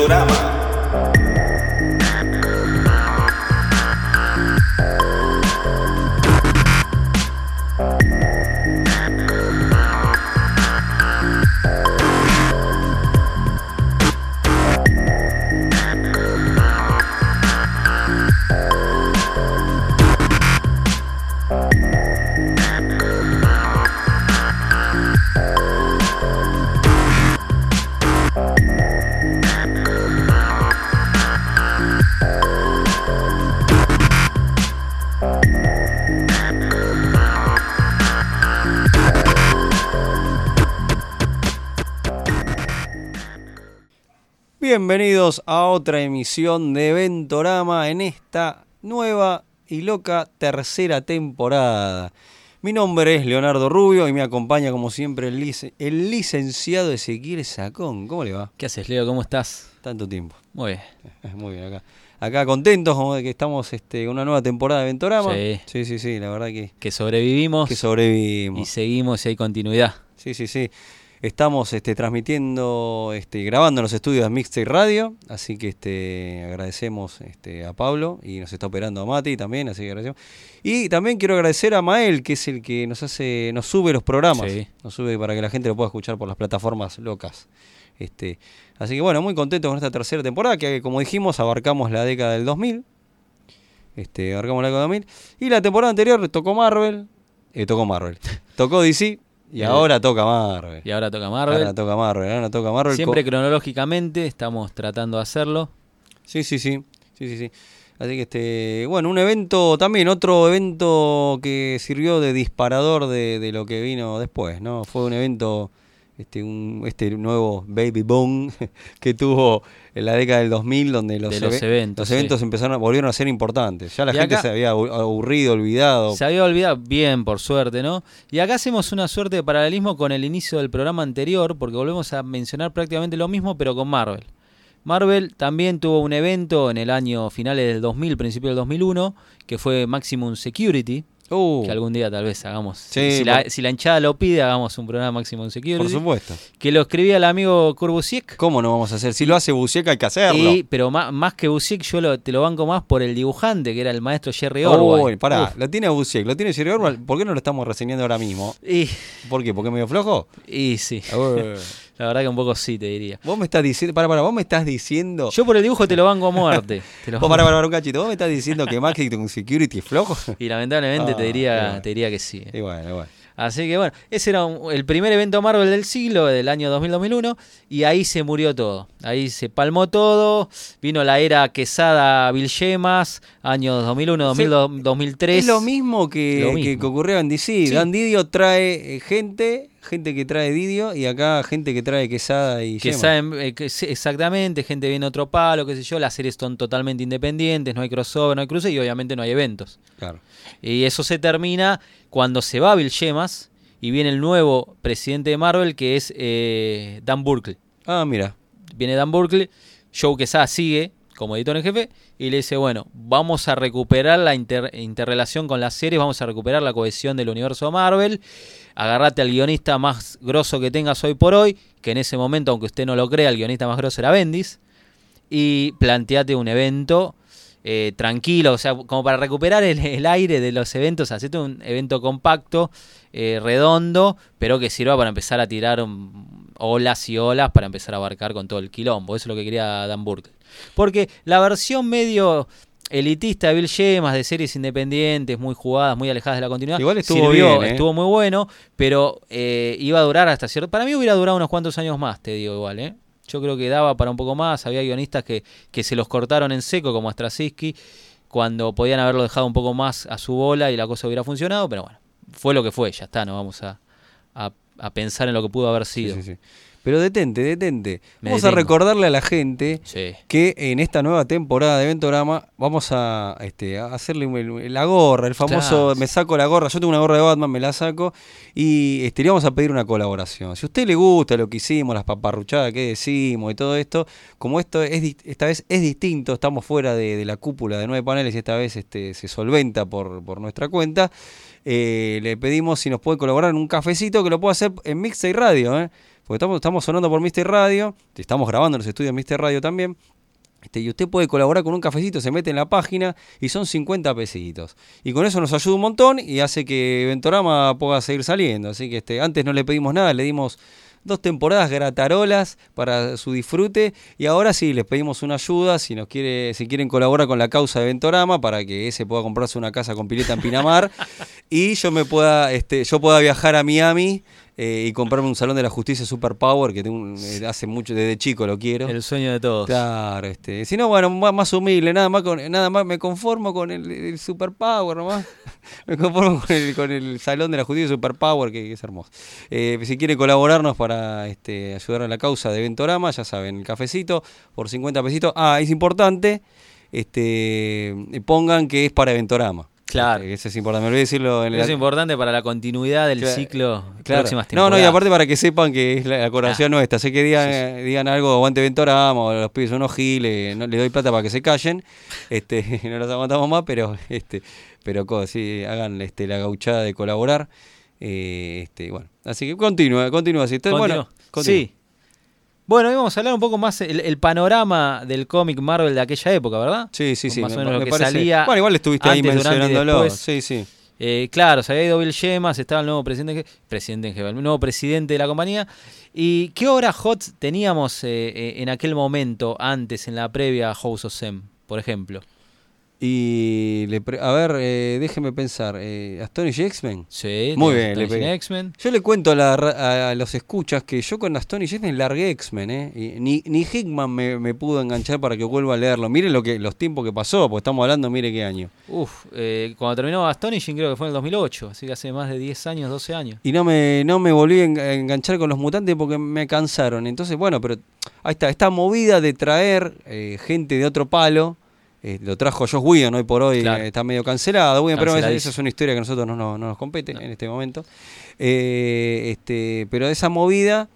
Eventorama. Bienvenidos a otra emisión de Ventorama en esta nueva y loca tercera temporada. Mi nombre es Leonardo Rubio y me acompaña como siempre el, lic- el licenciado Ezequiel Sacón. ¿Cómo le va? ¿Qué haces, Leo? ¿Cómo estás? Tanto tiempo. Muy bien. Muy bien, acá. Acá contentos como de que estamos este, con una nueva temporada de Ventorama. Sí. sí, sí, sí, la verdad que, Que sobrevivimos que y sobrevivimos. seguimos y hay continuidad. Sí, sí, sí. Estamos este, transmitiendo, este, grabando en los estudios de Mixtape Radio, así que este, agradecemos este, a Pablo y nos está operando a Mati también, así que agradecemos. Y también quiero agradecer a Mael, que es el que nos hace, nos sube los programas, Sí. nos sube para que la gente lo pueda escuchar por las plataformas locas. Este, así que bueno, muy contentos con esta tercera temporada, que como dijimos, abarcamos la década del 2000. Este, abarcamos la década del 2000. Y la temporada anterior tocó Marvel, eh, tocó Marvel, tocó DC y Eh, ahora toca Marvel. Y ahora toca Marvel. Ahora toca Marvel, ahora toca Marvel. Siempre cronológicamente estamos tratando de hacerlo. Sí, sí, sí. Sí, sí, sí. Así que este, bueno, un evento también, otro evento que sirvió de disparador de, de lo que vino después, ¿no? Fue un evento, este, un, este nuevo baby boom que tuvo en la década del 2000, donde los, eventos, los eventos sí. empezaron volvieron a ser importantes. Ya la Y gente acá- se había abu- aburrido, olvidado. Se había olvidado, bien, por suerte, ¿no? Y acá hacemos una suerte de paralelismo con el inicio del programa anterior, porque volvemos a mencionar prácticamente lo mismo, pero con Marvel. Marvel también tuvo un evento en el año finales del 2000, principio del 2001, que fue Maximum Security, Uh, que algún día tal vez hagamos. Sí, si, la, si la hinchada lo pide, hagamos un programa Maximum Security. por supuesto. Que lo escribía el amigo Kurbusiek. ¿Cómo no vamos a hacer? Si lo hace Buceca hay que hacerlo. Y, pero más, más que Busiek, yo lo- te lo banco más por el dibujante, que era el maestro Jerry Uy, Orwell. pará, Uf. lo tiene Busiek, lo tiene Jerry Orwell. ¿Por qué no lo estamos reseñando ahora mismo? Y, ¿Por qué? ¿Porque es medio flojo? y sí, Uy. la verdad que un poco sí, te diría. vos me estás diciendo, para, para, vos me estás diciendo. Yo por el dibujo te lo banco a muerte. Te lo Vos, para, para, un cachito, vos me estás diciendo que Maximum Security es flojo. Y lamentablemente Ah, te, qué diría, te diría que sí. bueno, y bueno. Así que bueno, ese era un- el primer evento Marvel del siglo, del año 2000-2001, y ahí se murió todo. Ahí se palmó todo, vino la era Quesada Vilgemas, años 2001, 2000, 2003. Es lo mismo que, Lo mismo. que ocurrió en DC. Sí. Dan Didio trae eh, gente, gente que trae Didio, y acá gente que trae Quesada y Que Yema. saben, eh, que exactamente, gente viene otro palo, qué sé yo, las series son totalmente independientes, no hay crossover, no hay cruce y obviamente no hay eventos. Claro. Y eso se termina cuando se va Bill Gemas y viene el nuevo presidente de Marvel que es eh, Dan Burkle. Ah, mira. Viene Dan Burkle, Joe Quesada sigue como editor en jefe y le dice, bueno, vamos a recuperar la inter- interrelación con las series, vamos a recuperar la cohesión del universo Marvel, agarrate al guionista más grosso que tengas hoy por hoy, que en ese momento, aunque usted no lo crea, el guionista más grosso era Bendis, y planteate un evento eh, tranquilo, o sea, como para recuperar el, aire de los eventos, hacete un evento compacto, eh, redondo, pero que sirva para empezar a tirar um, olas y olas para empezar a abarcar con todo el quilombo. Eso es lo que quería Dan Burke. Porque la versión medio elitista de Bill Gemas, de series independientes, muy jugadas, muy alejadas de la continuidad, Igual estuvo sirvió, bien, ¿eh? estuvo muy bueno, pero eh, iba a durar hasta cierto... Para mí hubiera durado unos cuantos años más, te digo igual, ¿eh? Yo creo que daba para un poco más, había guionistas que, que se los cortaron en seco, como Straczynski, cuando podían haberlo dejado un poco más a su bola y la cosa hubiera funcionado, pero bueno, fue lo que fue, ya está, no vamos a, a- a pensar en lo que pudo haber Sí, sido. sí, sí. Pero detente, detente. Me Vamos a recordarle a la gente Sí. que en esta nueva temporada de Ventorama vamos a, este, a hacerle la gorra, el famoso Claro. me saco la gorra, yo tengo una gorra de Batman, me la saco y este, le vamos a pedir una colaboración. Si a usted le gusta lo que hicimos, las paparruchadas que decimos y todo esto, como esto es esta vez es distinto, estamos fuera de, de la cúpula de nueve paneles y esta vez este, se solventa por, por nuestra cuenta, eh, le pedimos si nos puede colaborar en un cafecito que lo puede hacer en Mixtape Radio, ¿eh? Porque estamos, estamos sonando por Mister Radio, estamos grabando en los estudios de Mister Radio también. Este, y usted puede colaborar con un cafecito, se mete en la página y son 50 pesitos. Y con eso nos ayuda un montón y hace que Ventorama pueda seguir saliendo. Así que este, antes no le pedimos nada, le dimos dos temporadas gratarolas para su disfrute y ahora sí les pedimos una ayuda si nos quiere si quieren colaborar con la causa de Ventorama para que ese pueda comprarse una casa con pileta en Pinamar y yo me pueda este yo pueda viajar a Miami eh, y comprarme un salón de la justicia Super Power que tengo eh, hace mucho desde chico lo quiero El sueño de todos. Claro, este, si no, bueno, más, más humilde, nada más con, nada más me conformo con el, el superpower nomás. me conformo con el, con el salón de la justicia superpower, que, que es hermoso. Eh, si quiere colaborarnos para este, ayudar a la causa de Ventorama, ya saben, el cafecito por 50 pesitos. Ah, es importante, este, pongan que es para Ventorama. Claro. Eso es importante, me olvidé decirlo en Eso es importante para la continuidad del Claro, ciclo Claro. próximas No, no, y temporadas. aparte para que sepan que es la, la colaboración nuestra. Sé que digan, digan algo, aguante Ventorama, o los pibes son unos giles, no, le doy plata para que se callen. Este, no los aguantamos más, pero este, pero sí, hagan este, la gauchada de colaborar. Eh, este, bueno, así que continúa, continúa. Entonces, bueno, continúa. Sí. Bueno, hoy vamos a hablar un poco más el, el panorama del cómic Marvel de aquella época, ¿verdad? Sí, sí, sí. Más o me- menos lo que parece- salía Bueno, igual estuviste ahí antes, y mencionándolo. Sí, sí. Eh, claro, se había ido Bill Yemas, estaba el nuevo presidente, presidente en el nuevo presidente de la compañía. ¿Y qué obra hot teníamos eh, eh, en aquel momento, antes, en la previa House of Sam, por ejemplo? Y le pre- a ver, eh, déjeme pensar. Eh, ¿Astonishing X-Men? Sí, Muy bien, le. X-Men. Yo le cuento a, la ra- a- a los escuchas que yo con Aston y X-Men largué X-Men, ¿eh? Y ni, ni Hickman me, me pudo enganchar para que vuelva a leerlo. Miren lo que, los tiempos que pasó, porque estamos hablando, mire qué año. Uf, eh, cuando terminó Astonishing creo que fue en el 2008, así que hace más de 10 años, 12 años. Y no me, no me volví a enganchar con los mutantes porque me cansaron. Entonces, bueno, pero ahí está, esta movida de traer eh, gente de otro palo. Eh, lo trajo Josh Whedon hoy por hoy, Claro. eh, está medio cancelado. Whedon, pero esa, es una historia que a nosotros no, no- no nos compete en este momento. Eh, este, pero esa movida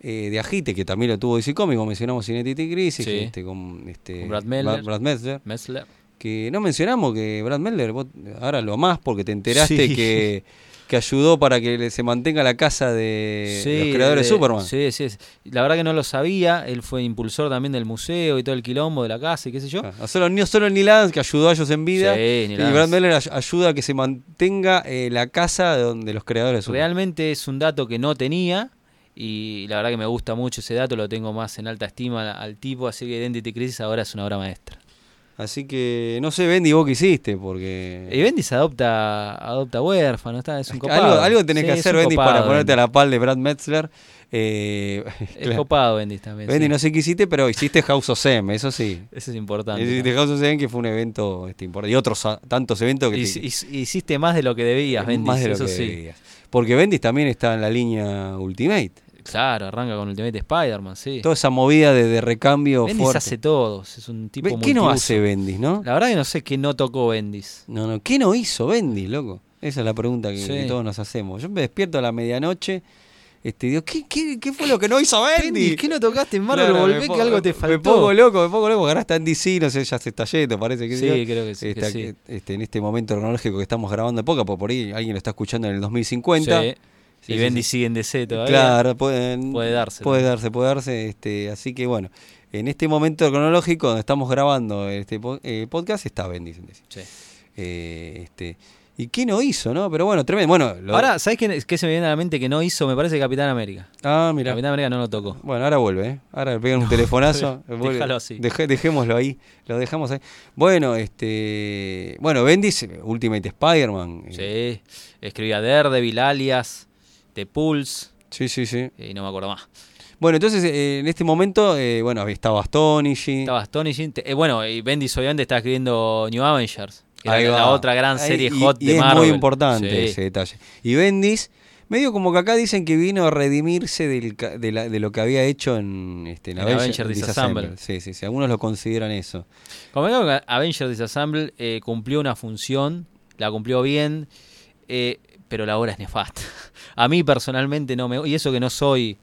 eh, de agite, que también lo tuvo DC Comics, como mencionamos en Identity Crisis, Sí. este, con, este, Con Brad Meltzer. Brad Metzler. que no mencionamos que Brad Meltzer, vos ahora lo más porque te enteraste Sí. que, que ayudó para que se mantenga la casa de los creadores de Superman. Sí, sí. sí. La verdad que no lo sabía. Él fue impulsor también del museo y todo el quilombo de la casa y qué sé yo. Ah, No solo, no solo Neil Adams, que ayudó a ellos en vida, Sí, y. Brad ay- ayuda a que se mantenga eh, la casa de, donde los creadores Superman. Realmente es un dato que no tenía. Y la verdad que me gusta mucho ese dato, lo tengo más en alta estima al tipo, así que Identity Crisis ahora es una obra maestra. Así que no sé, Bendy, vos qué hiciste, porque... Y Bendis adopta, adopta huérfano, está, es un algo, copado. algo tenés Sí, que hacer, Bendy, copado, para ponerte a la pal de Brad Metzler. Eh, Es claro. copado Bendis también. Bendy, sí. no sé qué hiciste, pero hiciste House of Sam, eso sí. Eso es importante. Hiciste House of Sam, que fue un evento este, importante. Y otros ah, tantos eventos que... Hic- te- hic- Hiciste más de lo que debías, Bendis, más de lo eso que sí. debías. Porque Bendis también está en la línea Ultimate. Claro, arranca con Ultimate Spider-Man, sí. Toda esa movida de, de recambio Bendis fuerte. hace todos, es un tipo ¿Qué no hace Bendis, no? La verdad que no sé qué no tocó Bendis. No, no. ¿Qué no hizo Bendis, loco? Esa es la pregunta que, Sí. que todos nos hacemos. Yo me despierto a la medianoche. Este, digo, ¿qué, qué, qué fue lo que no hizo Bendis? Bendis, ¿qué no tocaste en Marvel? Claro, Volvé me que algo te Me faltó. pongo loco, me pongo loco. porque Ahora está en DC, no sé, ya se está yendo, parece que Sí, creo que sí, que Está sí. que- este, en este momento cronológico que estamos grabando de poca, porque por ahí alguien lo está escuchando en el 2050. Sí. Sí, y sí, Bendis sí. sigue en DC todavía. Claro, pueden- Puede darse, Puede darse, puede darse. Este, así que bueno, en este momento cronológico donde estamos grabando este eh, podcast está Bendis. en DC. Sí. Eh, este, ¿Y qué no hizo, no? Pero bueno, tremendo. Bueno, lo- Ahora, ¿sabes qué, qué se me viene a la mente que no hizo? Me parece Capitán América. Ah, mira. Capitán América no lo tocó. Bueno, ahora vuelve, ¿eh? Ahora le pegan un telefonazo. déjalo vuelve. así. Deje- dejémoslo ahí. Lo dejamos ahí. Bueno, este. Bueno, Bendis, Ultimate Spider-Man. eh, Sí. Escribía Daredevil, Alias, The Pulse, Sí, sí, sí. y no me acuerdo más. Bueno, entonces eh, en este momento, eh, bueno, estaba Astonishing. Estaba Astonishing. Eh, bueno, y Bendis obviamente está escribiendo New Avengers. Que Ahí era la otra gran serie hot y de es Marvel. muy importante Sí. ese detalle. Y Bendis, medio como que acá dicen que vino a redimirse del de, la- de lo que había hecho en, este, en En Avenger- Avenger Disassemble. Sí, sí, sí. Algunos lo consideran eso. Como digo, Avengers Disassemble eh, cumplió una función, la cumplió bien, eh, pero la obra es nefasta. A mí personalmente no me... Y eso que no soy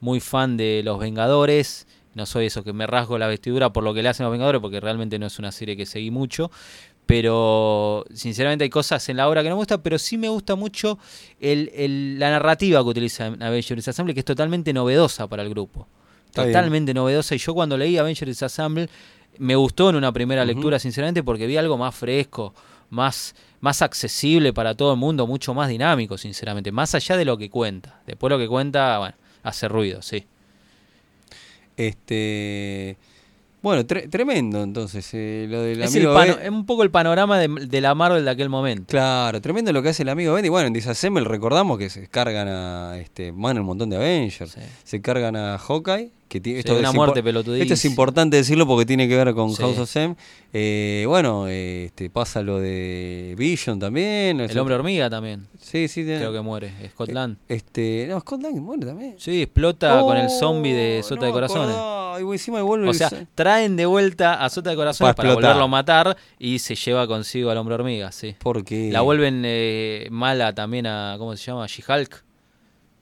muy fan de Los Vengadores, no soy eso que me rasgo la vestidura por lo que le hacen los Vengadores, porque realmente no es una serie que seguí mucho, pero sinceramente hay cosas en la obra que no me gustan, pero sí me gusta mucho el, el- la narrativa que utiliza Avengers Assemble, que es totalmente novedosa para el grupo. Está bien. Totalmente novedosa. Y yo cuando leí Avengers Assemble me gustó en una primera lectura, sinceramente, porque vi algo más fresco, más, más accesible para todo el mundo, mucho más dinámico, sinceramente. Más allá de lo que cuenta. Después lo que cuenta, bueno, hace ruido, sí. Este. Bueno, tre- tremendo entonces. eh, lo del Es, amigo Ben- un poco el panorama de, de la Marvel de aquel momento. Claro, tremendo lo que hace el amigo Bendy. Bueno, en Disassemble recordamos que se cargan a. Este, van un montón de Avengers. Sí. Se cargan a Hawkeye. Que tiene, Sí, esto una es muerte pelotudísima. Esto es importante decirlo porque tiene que ver con Sí. House of M. Eh, bueno, eh, este, pasa lo de Vision también. El hombre hormiga también. Sí, sí. tiene- Creo que muere. Scotland. Este, no, Scott Lang muere también. Sí, explota con el Oh, zombie de Sota no de Corazones. acordaba. Y encima O sea, traen de vuelta a Sota de Corazones Para para, volverlo a matar y se lleva consigo al hombre hormiga, sí. porque La vuelven eh, mala también a, ¿cómo se llama? She-Hulk.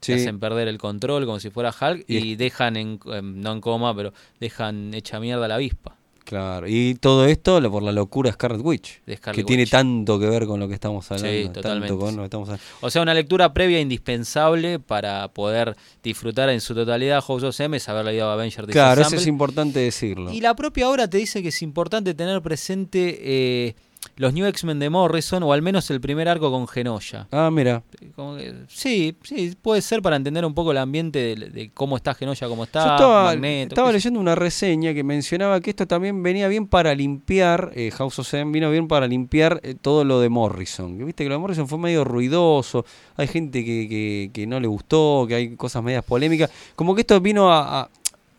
Sí. Hacen perder el control como si fuera Hulk Y y, dejan, en, em, no en coma, pero dejan hecha mierda a la avispa. Claro, y todo esto por la locura de Scarlet Witch, De Scarlet que tiene tanto que ver con lo que estamos hablando. Sí, totalmente, con sí. lo que estamos hablando. O sea, una lectura previa indispensable para poder disfrutar en su totalidad House of M es haber leído Avenger Claro, eso es importante decirlo. Y la propia obra te dice que es importante tener presente eh, los New X-Men de Morrison, o al menos el primer arco con Genosha. Ah, mira, Como que- sí, sí, puede ser para entender un poco el ambiente de, de cómo está Genosha, cómo está, yo estaba, Magneto. estaba leyendo una reseña que mencionaba que esto también venía bien para limpiar, eh, House of M vino bien para limpiar eh, todo lo de Morrison. Que viste que lo de Morrison fue medio ruidoso, hay gente que, que, que no le gustó, que hay cosas medias polémicas. Como que esto vino a... a,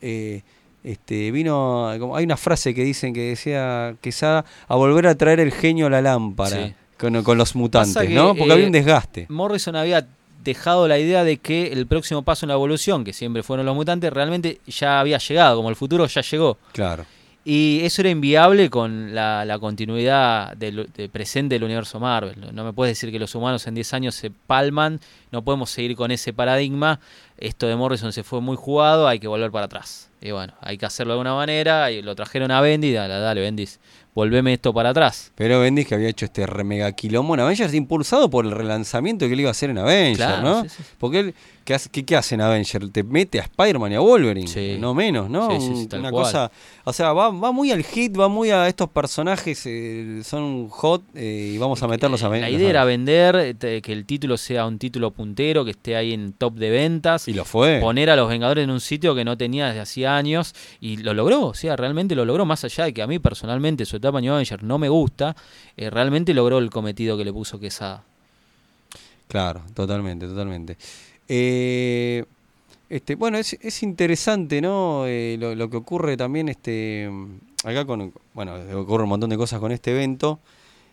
eh, este, vino, como, hay una frase que dicen que decía Quesada, a volver a traer el genio a la lámpara Sí. con, con los mutantes, que, ¿no? Porque eh, había un desgaste. Morrison había dejado la idea de que el próximo paso en la evolución, que siempre fueron los mutantes, realmente ya había llegado, como el futuro ya llegó. Claro. Y eso era inviable con la, la continuidad del, de presente del universo Marvel. No- No me puedes decir que los humanos en 10 años se palman, no podemos seguir con ese paradigma. Esto de Morrison se fue muy jugado, hay que volver para atrás. Y bueno, hay que hacerlo de alguna manera. Y lo trajeron a Bendis, dale, dale Bendis, volveme esto para atrás. Pero Bendis que había hecho este re mega quilombo en Avengers impulsado por el relanzamiento que él iba a hacer en Avengers, Claro, ¿no? sí, sí. Porque él, ¿qué hace, qué, qué hace en Avengers? Te mete a Spider-Man y a Wolverine, Sí. no menos, ¿no? Un- Una cual. cosa, o sea, va, va muy al hit, va muy a estos personajes, eh, son hot eh, y vamos a meterlos a Eh, La Avengers. idea era vender, eh, que el título sea un título puntero, que esté ahí en top de ventas. Y lo fue. Poner a los Vengadores en un sitio que no tenía desde hacía años y lo logró, o sea, realmente lo logró, más allá de que a mí personalmente su etapa en New Avenger no me gusta, eh, realmente logró el cometido que le puso Quesada. Claro, totalmente, totalmente. Eh, este, bueno, es, es interesante, ¿no? Eh, lo, lo que ocurre también, este, acá con, bueno, ocurre un montón de cosas con este evento.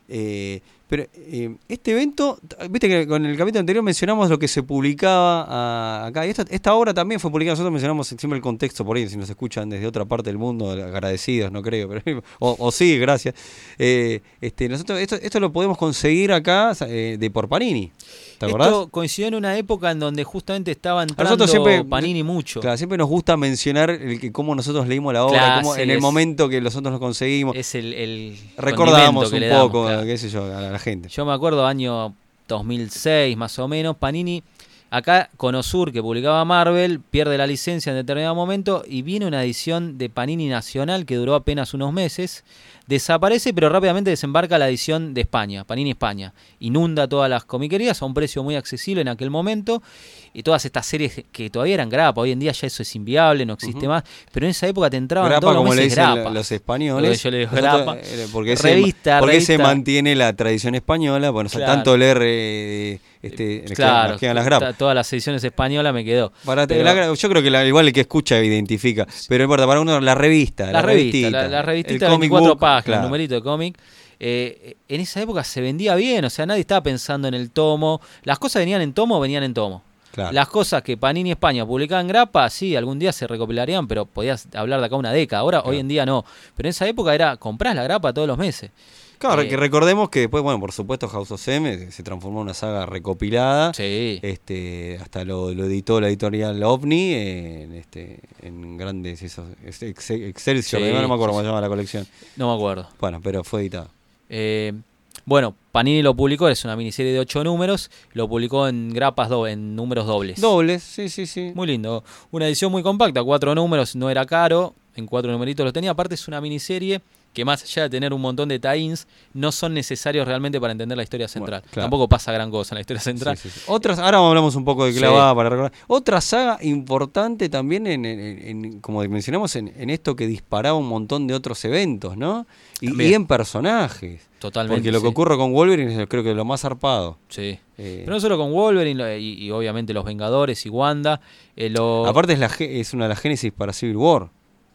eh, pero eh, este evento, viste que con el capítulo anterior mencionamos lo que se publicaba ah, acá. Y esta, esta obra también fue publicada, nosotros mencionamos siempre el contexto por ahí, si nos escuchan desde otra parte del mundo, agradecidos, no creo, pero, o, o sí, gracias. Eh, este, nosotros esto, esto lo podemos conseguir acá eh, de por Panini. ¿Te acordás? Esto coincidió en una época en donde justamente estaba entrando nosotros siempre- Panini mucho. Claro, siempre nos gusta mencionar el que cómo nosotros leímos la obra, Claro, cómo sí, en el es- momento que nosotros lo conseguimos. Es el, el Recordamos un damos, poco, claro. qué sé yo, a la Yo me acuerdo año 2006 más o menos, Panini, acá con Osur que publicaba Marvel, pierde la licencia en determinado momento y viene una edición de Panini Nacional que duró apenas unos meses, desaparece pero rápidamente desembarca la edición de España, Panini España, inunda todas las comiquerías a un precio muy accesible en aquel momento y todas estas series que todavía eran grapa, hoy en día ya eso es inviable, no existe más, pero en esa época te entraban Grapa, todos los como le meses dicen grapa. los españoles. Yo le digo grapa. eh, Porque, Revista, se, porque se revista. mantiene la tradición española, bueno, o sea, Claro. tanto leer eh, este, Claro, les quedan las grapas. ta- todas las ediciones españolas me quedó. Para te- Pero- la gra- yo creo que la- igual el que escucha identifica, pero no importa, para uno la revista, La, revista, revistita, la, revistita el de comic 24 book, páginas, claro. el numerito de cómic. Eh, en esa época se vendía bien, o sea, nadie estaba pensando en el tomo. Las cosas venían en tomo, venían en tomo. Claro. Las cosas que Panini España publicaban en grapa, sí, algún día se recopilarían, pero podías hablar de acá una década. Ahora, hoy en día no. Pero en esa época era comprar la grapa todos los meses. Claro, Eh, que recordemos que después, bueno, por supuesto, House of M se transformó en una saga recopilada. Sí. Este, hasta lo, lo editó la editorial OVNI en, este, en grandes esos, ex- ex- Excelsior, Sí, no me acuerdo sí, cómo se llama la colección. No me acuerdo. Bueno, pero fue editado. Eh, bueno, Panini lo publicó, es una miniserie de ocho números, lo publicó en grapas, do- en números dobles. Dobles, sí, sí, sí. Muy lindo. Una edición muy compacta, cuatro números, no era caro, en cuatro numeritos lo tenía. Aparte es una miniserie que más allá de tener un montón de tie-ins, no son necesarios realmente para entender la historia central. claro. Tampoco pasa gran cosa en la historia central. Sí, sí, sí. Otras, ahora hablamos un poco de clavada para recordar. Otra saga importante también, en, en- en- como mencionamos, en, en esto que disparaba un montón de otros eventos, ¿no? Y, en personajes. Totalmente. Porque lo que ocurre con Wolverine es creo que lo más zarpado. Sí. Eh, Pero no solo con Wolverine y, y obviamente los Vengadores y Wanda. eh, lo- aparte es, la, es una de las génesis para Civil War.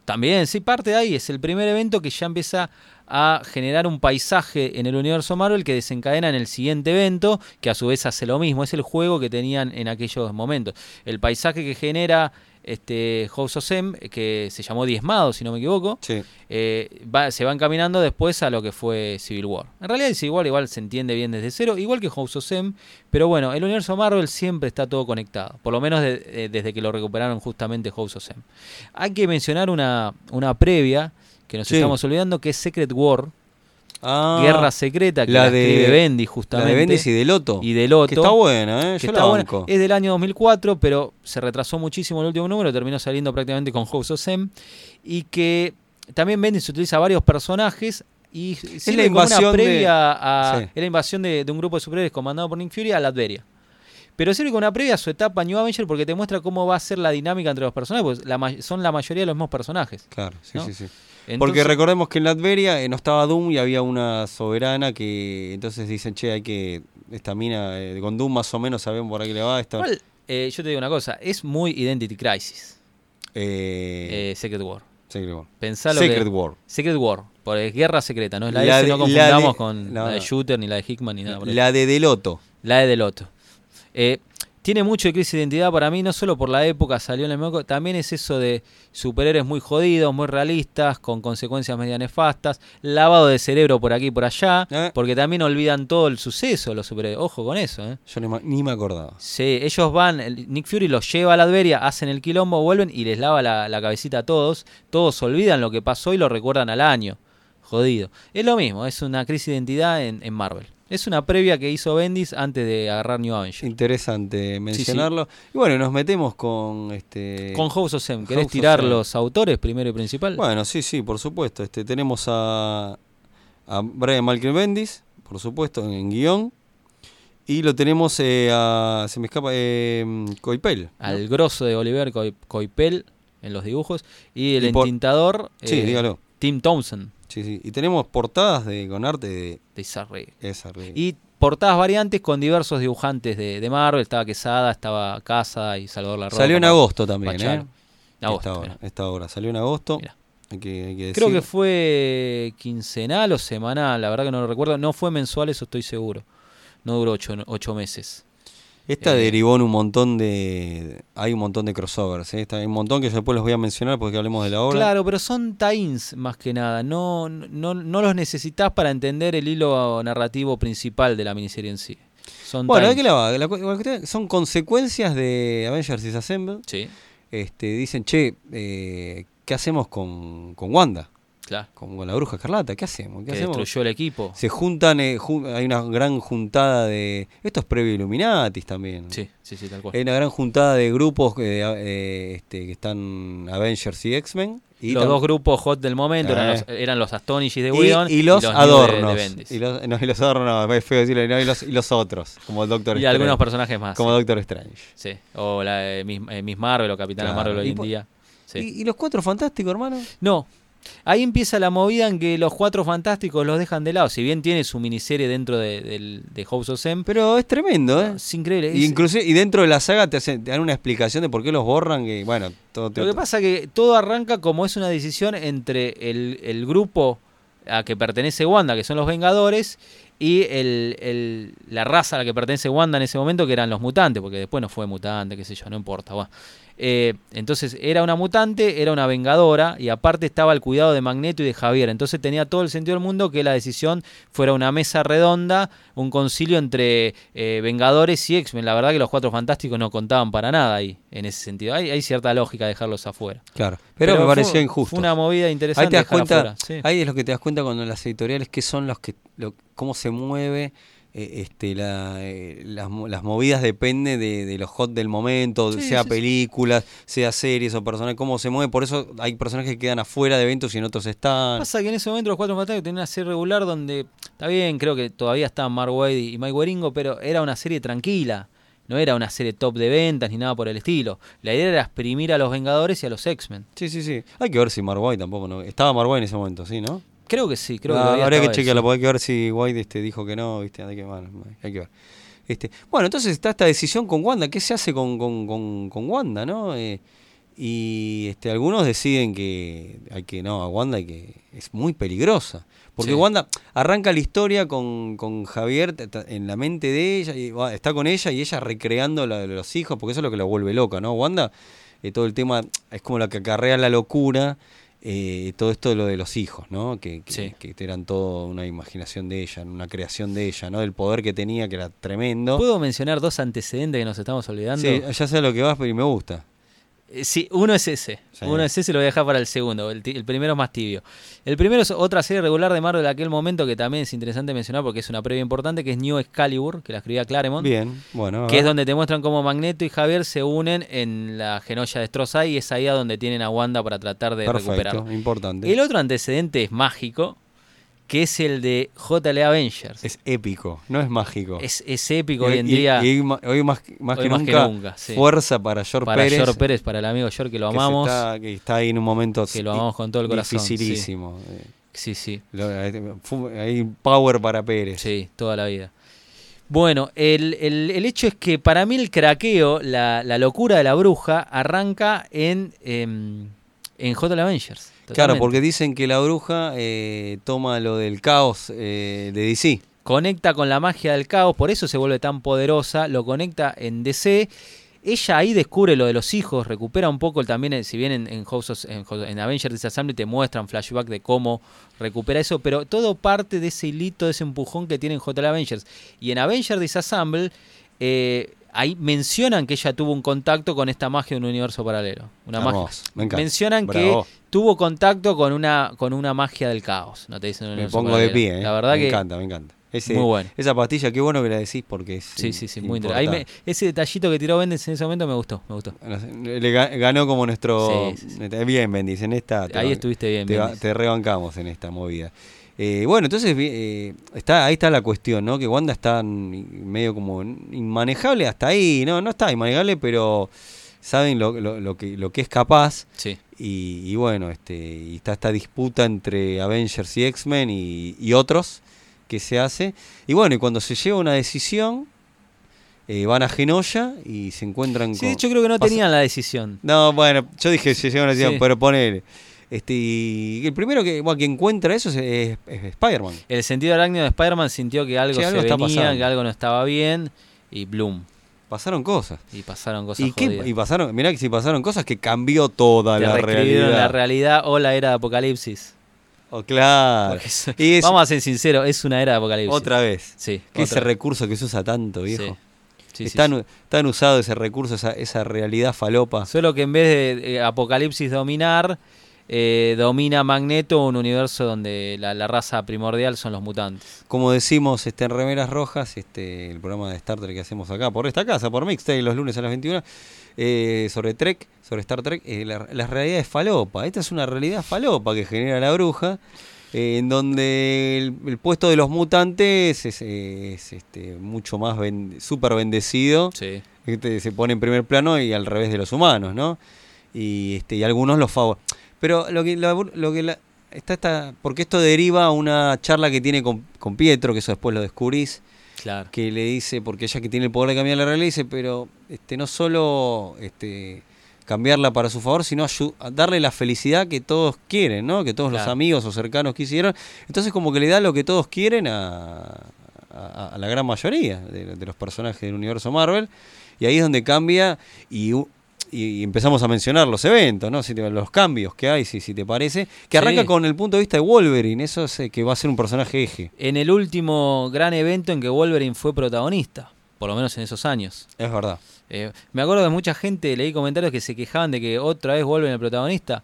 También, sí, parte de ahí. Es el primer evento que ya empieza a generar un paisaje en el universo Marvel que desencadena en el siguiente evento, que a su vez hace lo mismo. Es el juego que tenían en aquellos momentos. El paisaje que genera este House of M, que se llamó Diezmado, si no me equivoco, Sí. eh, va- se va encaminando después a lo que fue Civil War. En realidad es igual, igual se entiende bien desde cero, igual que House of M, pero bueno, el universo Marvel siempre está todo conectado, por lo menos de- eh, desde que lo recuperaron justamente House of M. Hay que mencionar una, una previa que nos Sí. estamos olvidando, que es Secret War, Ah, Guerra Secreta, que la la, de- escribe Bendy La justamente. de Bendis y de Loto. y de Loto. Que está buena, ¿eh? Yo la banco. Es del año 2004, pero se retrasó muchísimo el último número, terminó saliendo prácticamente con House of M. Y que también Bendis utiliza varios personajes y sirve la como invasión una de- previa a. Sí. Es la invasión de, de un grupo de superhéroes comandado por Nick Fury a Latveria. Pero sirve como una previa a su etapa New Avenger porque te muestra cómo va a ser la dinámica entre los personajes, la ma- son la mayoría de los mismos personajes. Claro, sí, ¿no? sí, sí. Entonces- Porque recordemos que en Latveria eh, no estaba Doom y había una soberana que entonces dicen, che, hay que. Esta mina eh, con Doom más o menos sabemos por aquí le va. Esta, Igual, eh, yo te digo una cosa, es muy Identity Crisis, eh, Secret War. Secret War. Pensalo Secret que- War. Secret War, porque es guerra secreta, no es la, La S, de- no la confundamos de- con no, la de. Shooter, ni la de Hickman, ni nada por. La de Deloto. La de Deloto. Eh, tiene mucho de crisis de identidad para mí, no solo por la época, salió en el moco, también es eso de superhéroes muy jodidos, muy realistas, con consecuencias media nefastas, lavado de cerebro por aquí y por allá, Eh. porque también olvidan todo el suceso los superhéroes. Ojo con eso, ¿eh? Yo ni, ni me acordaba. Sí, ellos van, el- Nick Fury los lleva a la Adveria, hacen el quilombo, vuelven y les lava la, la cabecita a todos. Todos olvidan lo que pasó y lo recuerdan al año. Jodido. Es lo mismo, es una crisis de identidad en, en Marvel. Es una previa que hizo Bendis antes de agarrar New Avenger. Interesante mencionarlo. Y bueno, nos metemos con este. Con House of M, ¿querés House tirar los autores primero y principal? Bueno, sí, sí, por supuesto. Este, tenemos a, a Brian Michael Bendis, por supuesto, en, en guion. Y lo tenemos eh, a. Se me escapa. Eh, Coipel. ¿no? Al grosso de Oliver Coi- Coipel en los dibujos. Y el Y por- entintador, Sí, eh, dígalo. Tim Thompson Sí, sí. Y tenemos portadas de, con arte de de Sarri. esa. re- Y portadas variantes con diversos dibujantes de, de Marvel. Estaba Quesada, estaba Casa y Salvador Larroca. Salió en agosto también, Bacharo. ¿eh? Agosto, esta, obra, esta obra. Salió en agosto. Hay que, hay que Creo que fue quincenal o semanal, la verdad que no lo recuerdo. No fue mensual, eso estoy seguro. No duró ocho, ocho meses. Esta eh, derivó en un montón de. Hay un montón de crossovers. ¿eh? Hay un montón que yo después los voy a mencionar porque hablemos de la obra. Claro, pero son tie-ins más que nada. No, no, no los necesitas para entender el hilo narrativo principal de la miniserie en sí. Son Bueno, ¿de qué la va? La la son consecuencias de Avengers Disassemble. Sí, Este, dicen, che, eh, ¿qué hacemos con, con Wanda? Claro. Con la bruja escarlata, ¿qué hacemos? ¿Qué Que hacemos? destruyó el equipo. Se juntan, eh, jun- hay una gran juntada de. Esto es previo Illuminatis también. Sí, sí, sí, tal cual. Hay una gran juntada de grupos que, eh, este, que están Avengers y X-Men. Y los dos grupos hot del momento eran, Eh. los, eran los Astonish de y, Whedon y los, New de- adornos. de y, los, no, y los adornos, no, es feo decirlo, no, y, los, y los otros, como el Doctor Y Strange. algunos personajes más. Como sí. Doctor Strange. Sí, o la Miss, eh, Miss Marvel o Capitana Claro, Marvel hoy y en día. Sí. ¿Y, y los cuatro fantásticos, hermano? No, ahí empieza la movida en que los cuatro fantásticos los dejan de lado. Si bien tiene su miniserie dentro de, del- de House of M, Pero es tremendo, ¿eh? es increíble. Y, inclusive, y dentro de la saga te, hacen- te dan una explicación de por qué los borran. Que, bueno, todo te- Lo que pasa que todo arranca como es una decisión entre el, el grupo a que pertenece Wanda, que son los Vengadores, y el, el- la raza a la que pertenece Wanda en ese momento, que eran los mutantes, porque después no fue mutante, qué sé yo, no importa. bueno. Eh, entonces era una mutante, era una vengadora y aparte estaba al cuidado de Magneto y de Javier. Entonces tenía todo el sentido del mundo que la decisión fuera una mesa redonda, un concilio entre eh, Vengadores y X-Men. La verdad que los Cuatro Fantásticos no contaban para nada ahí, en ese sentido. Hay, hay cierta lógica dejarlos afuera. Claro. Pero, me fue- pareció injusto. Fue una movida Ahí interesante. te das cuenta, afuera, sí. ahí es lo que te das cuenta cuando las editoriales que son los que, lo- cómo se mueve, eh, este, la, eh, las, las movidas depende de, de los hot del momento, Sí, sea sí, sí. películas, sea series o personajes, cómo se mueve. Por eso hay personajes que quedan afuera de eventos y en otros están. Pasa que en ese momento los Cuatro Fantásticos tenían una serie regular donde, está bien, creo que todavía estaban Mark Wade y Mike Waringo, pero era una serie tranquila. No era una serie top de ventas ni nada por el estilo. La idea era exprimir a los Vengadores y a los X-Men. Sí, sí, sí. Hay que ver si Marway tampoco no. Estaba en ese momento, sí, ¿no? Creo que sí, creo Ah, que habría que chequearlo, porque hay que ver si White este, dijo que no, ¿viste? Hay que, bueno, hay que ver. Este, bueno, entonces está esta decisión con Wanda. ¿Qué se hace con, con, con, con Wanda, no? Eh, y este, algunos deciden que hay que, no, a Wanda hay que, es muy peligrosa. Porque Sí. Wanda arranca la historia con, con Javier en la mente de ella, y está con ella y ella recreando la los hijos, porque eso es lo que la vuelve loca, ¿no? Wanda, eh, todo el tema es como la que acarrea la locura, eh, todo esto de lo de los hijos, ¿no? Que, que, Sí. que eran todo una imaginación de ella, una creación de ella, ¿no? Del poder que tenía, que era tremendo. ¿Puedo mencionar dos antecedentes que nos estamos olvidando? Sí, ya sé lo que vas, pero me gusta. Eh, Sí, uno es ese. Sí. Uno es ese, lo voy a dejar para el segundo. El, el primero es más tibio. El primero es otra serie regular de Marvel de aquel momento que también es interesante mencionar porque es una previa importante, que es New Excalibur, que la escribía Claremont. Bien, bueno. Que es donde te muestran cómo Magneto y Javier se unen en la genolla destrozada y es ahí a donde tienen a Wanda para tratar de Perfecto, recuperarlo. importante. El otro antecedente es mágico, que es el de JLA Avengers. Es épico, no es mágico. Es, es épico Y- hoy en y- día y hoy, más, más, hoy que, más que nunca, sí. fuerza para George para Pérez. George Pérez, para el amigo George, que lo que amamos. está, que está ahí en un momento Que lo amamos con todo el corazón, dificilísimo. Eh, Sí, sí. eh, Hay power para Pérez. Sí, toda la vida. Bueno, el, el- el hecho es que para mí el craqueo, la, la locura de la bruja, arranca en, em, en JL Avengers. Claro, porque dicen que la bruja eh, toma lo del caos eh, de DC. Conecta con la magia del caos, por eso se vuelve tan poderosa, lo conecta en DC. Ella ahí descubre lo de los hijos, recupera un poco el- también, eh, si bien en, en, House of- en, House- en Avengers Disassembly te muestran flashback de cómo recupera eso, pero todo parte de ese hilito, de ese empujón que tiene en JL Avengers. Y en Avengers Disassemble, eh, ahí mencionan que ella tuvo un contacto con esta magia de un universo paralelo. Una magia. Hermoso, me encanta. Mencionan Bravo. que tuvo contacto con una, con una magia del caos. No te dicen un Me pongo de pie, eh. La verdad me que encanta, me encanta. Ese- muy bueno. Esa pastilla, qué bueno que la decís porque es. Sí, sí, sí, muy interesante. Me- ese detallito que tiró Bendes en ese momento me gustó, me gustó. Le ga- ganó como nuestro. Sí, sí, sí. Bien, Bendis, en esta. Ahí estuviste bien, Bendis. te rebancamos en esta movida. Eh, bueno, entonces eh, está, ahí está la cuestión, ¿no? Que Wanda está medio como inmanejable hasta ahí, ¿no? No está inmanejable, pero saben lo, lo- lo que, lo que es capaz. Sí. Y, y bueno, este, y está esta disputa entre Avengers y X-Men y, y otros que se hace. Y bueno, y cuando se lleva una decisión, eh, van a Genoya y se encuentran Sí, con... de hecho creo que no pasa- tenían la decisión. No, bueno, yo dije se lleva una decisión, Sí. pero ponele. Este, y el primero que, bueno, que encuentra eso es, es- es Spider-Man. El sentido arácnido de Spider-Man sintió que algo Sí, se algo venía, pasando. que algo no estaba bien y bloom. Pasaron cosas. Y pasaron cosas ¿Y, pasaron, mirá que si pasaron cosas que cambió toda Te la realidad. la realidad o la era de Apocalipsis. Oh, claro. Es- es- Vamos a ser sinceros, es una era de Apocalipsis. Otra vez. Sí. Que ese recurso que se usa tanto, viejo. Sí, sí, es tan, sí. u- tan usado ese recurso, esa, esa realidad falopa. Solo que en vez de eh, Apocalipsis dominar, eh, domina Magneto un universo donde la, la raza primordial son los mutantes. Como decimos este, en Remeras Rojas, este, el programa de Star Trek que hacemos acá por esta casa, por Mixtape, los lunes a las 21, eh, sobre Trek, sobre Star Trek, eh, la, la realidad es falopa. Esta es una realidad falopa que genera la bruja, en donde el, el puesto de los mutantes es, es, este, mucho más ben- súper bendecido. Sí. Este, se pone en primer plano y al revés de los humanos, ¿no? Y, este, y algunos los favorecen. Pero lo que, lo, lo que la- está, está, porque esto deriva a una charla que tiene con, con Pietro, que eso después lo descubrís, Claro. que le dice, porque ella que tiene el poder de cambiar la realidad, dice, pero este, no solo este, cambiarla para su favor, sino darle la felicidad que todos quieren, ¿no? Que todos los amigos o cercanos quisieron. Entonces como que le da lo que todos quieren a, a- a la gran mayoría de, de los personajes del universo Marvel. Y ahí es donde cambia y, y- empezamos a mencionar los eventos, ¿no? Si te- los cambios que hay, si, si te parece. Que arranca Sí. con el punto de vista de Wolverine, eso es eh, que va a ser un personaje eje. En el último gran evento en que Wolverine fue protagonista, por lo menos en esos años. Es verdad. Eh, me acuerdo de mucha gente, leí comentarios que se quejaban de que otra vez Wolverine el protagonista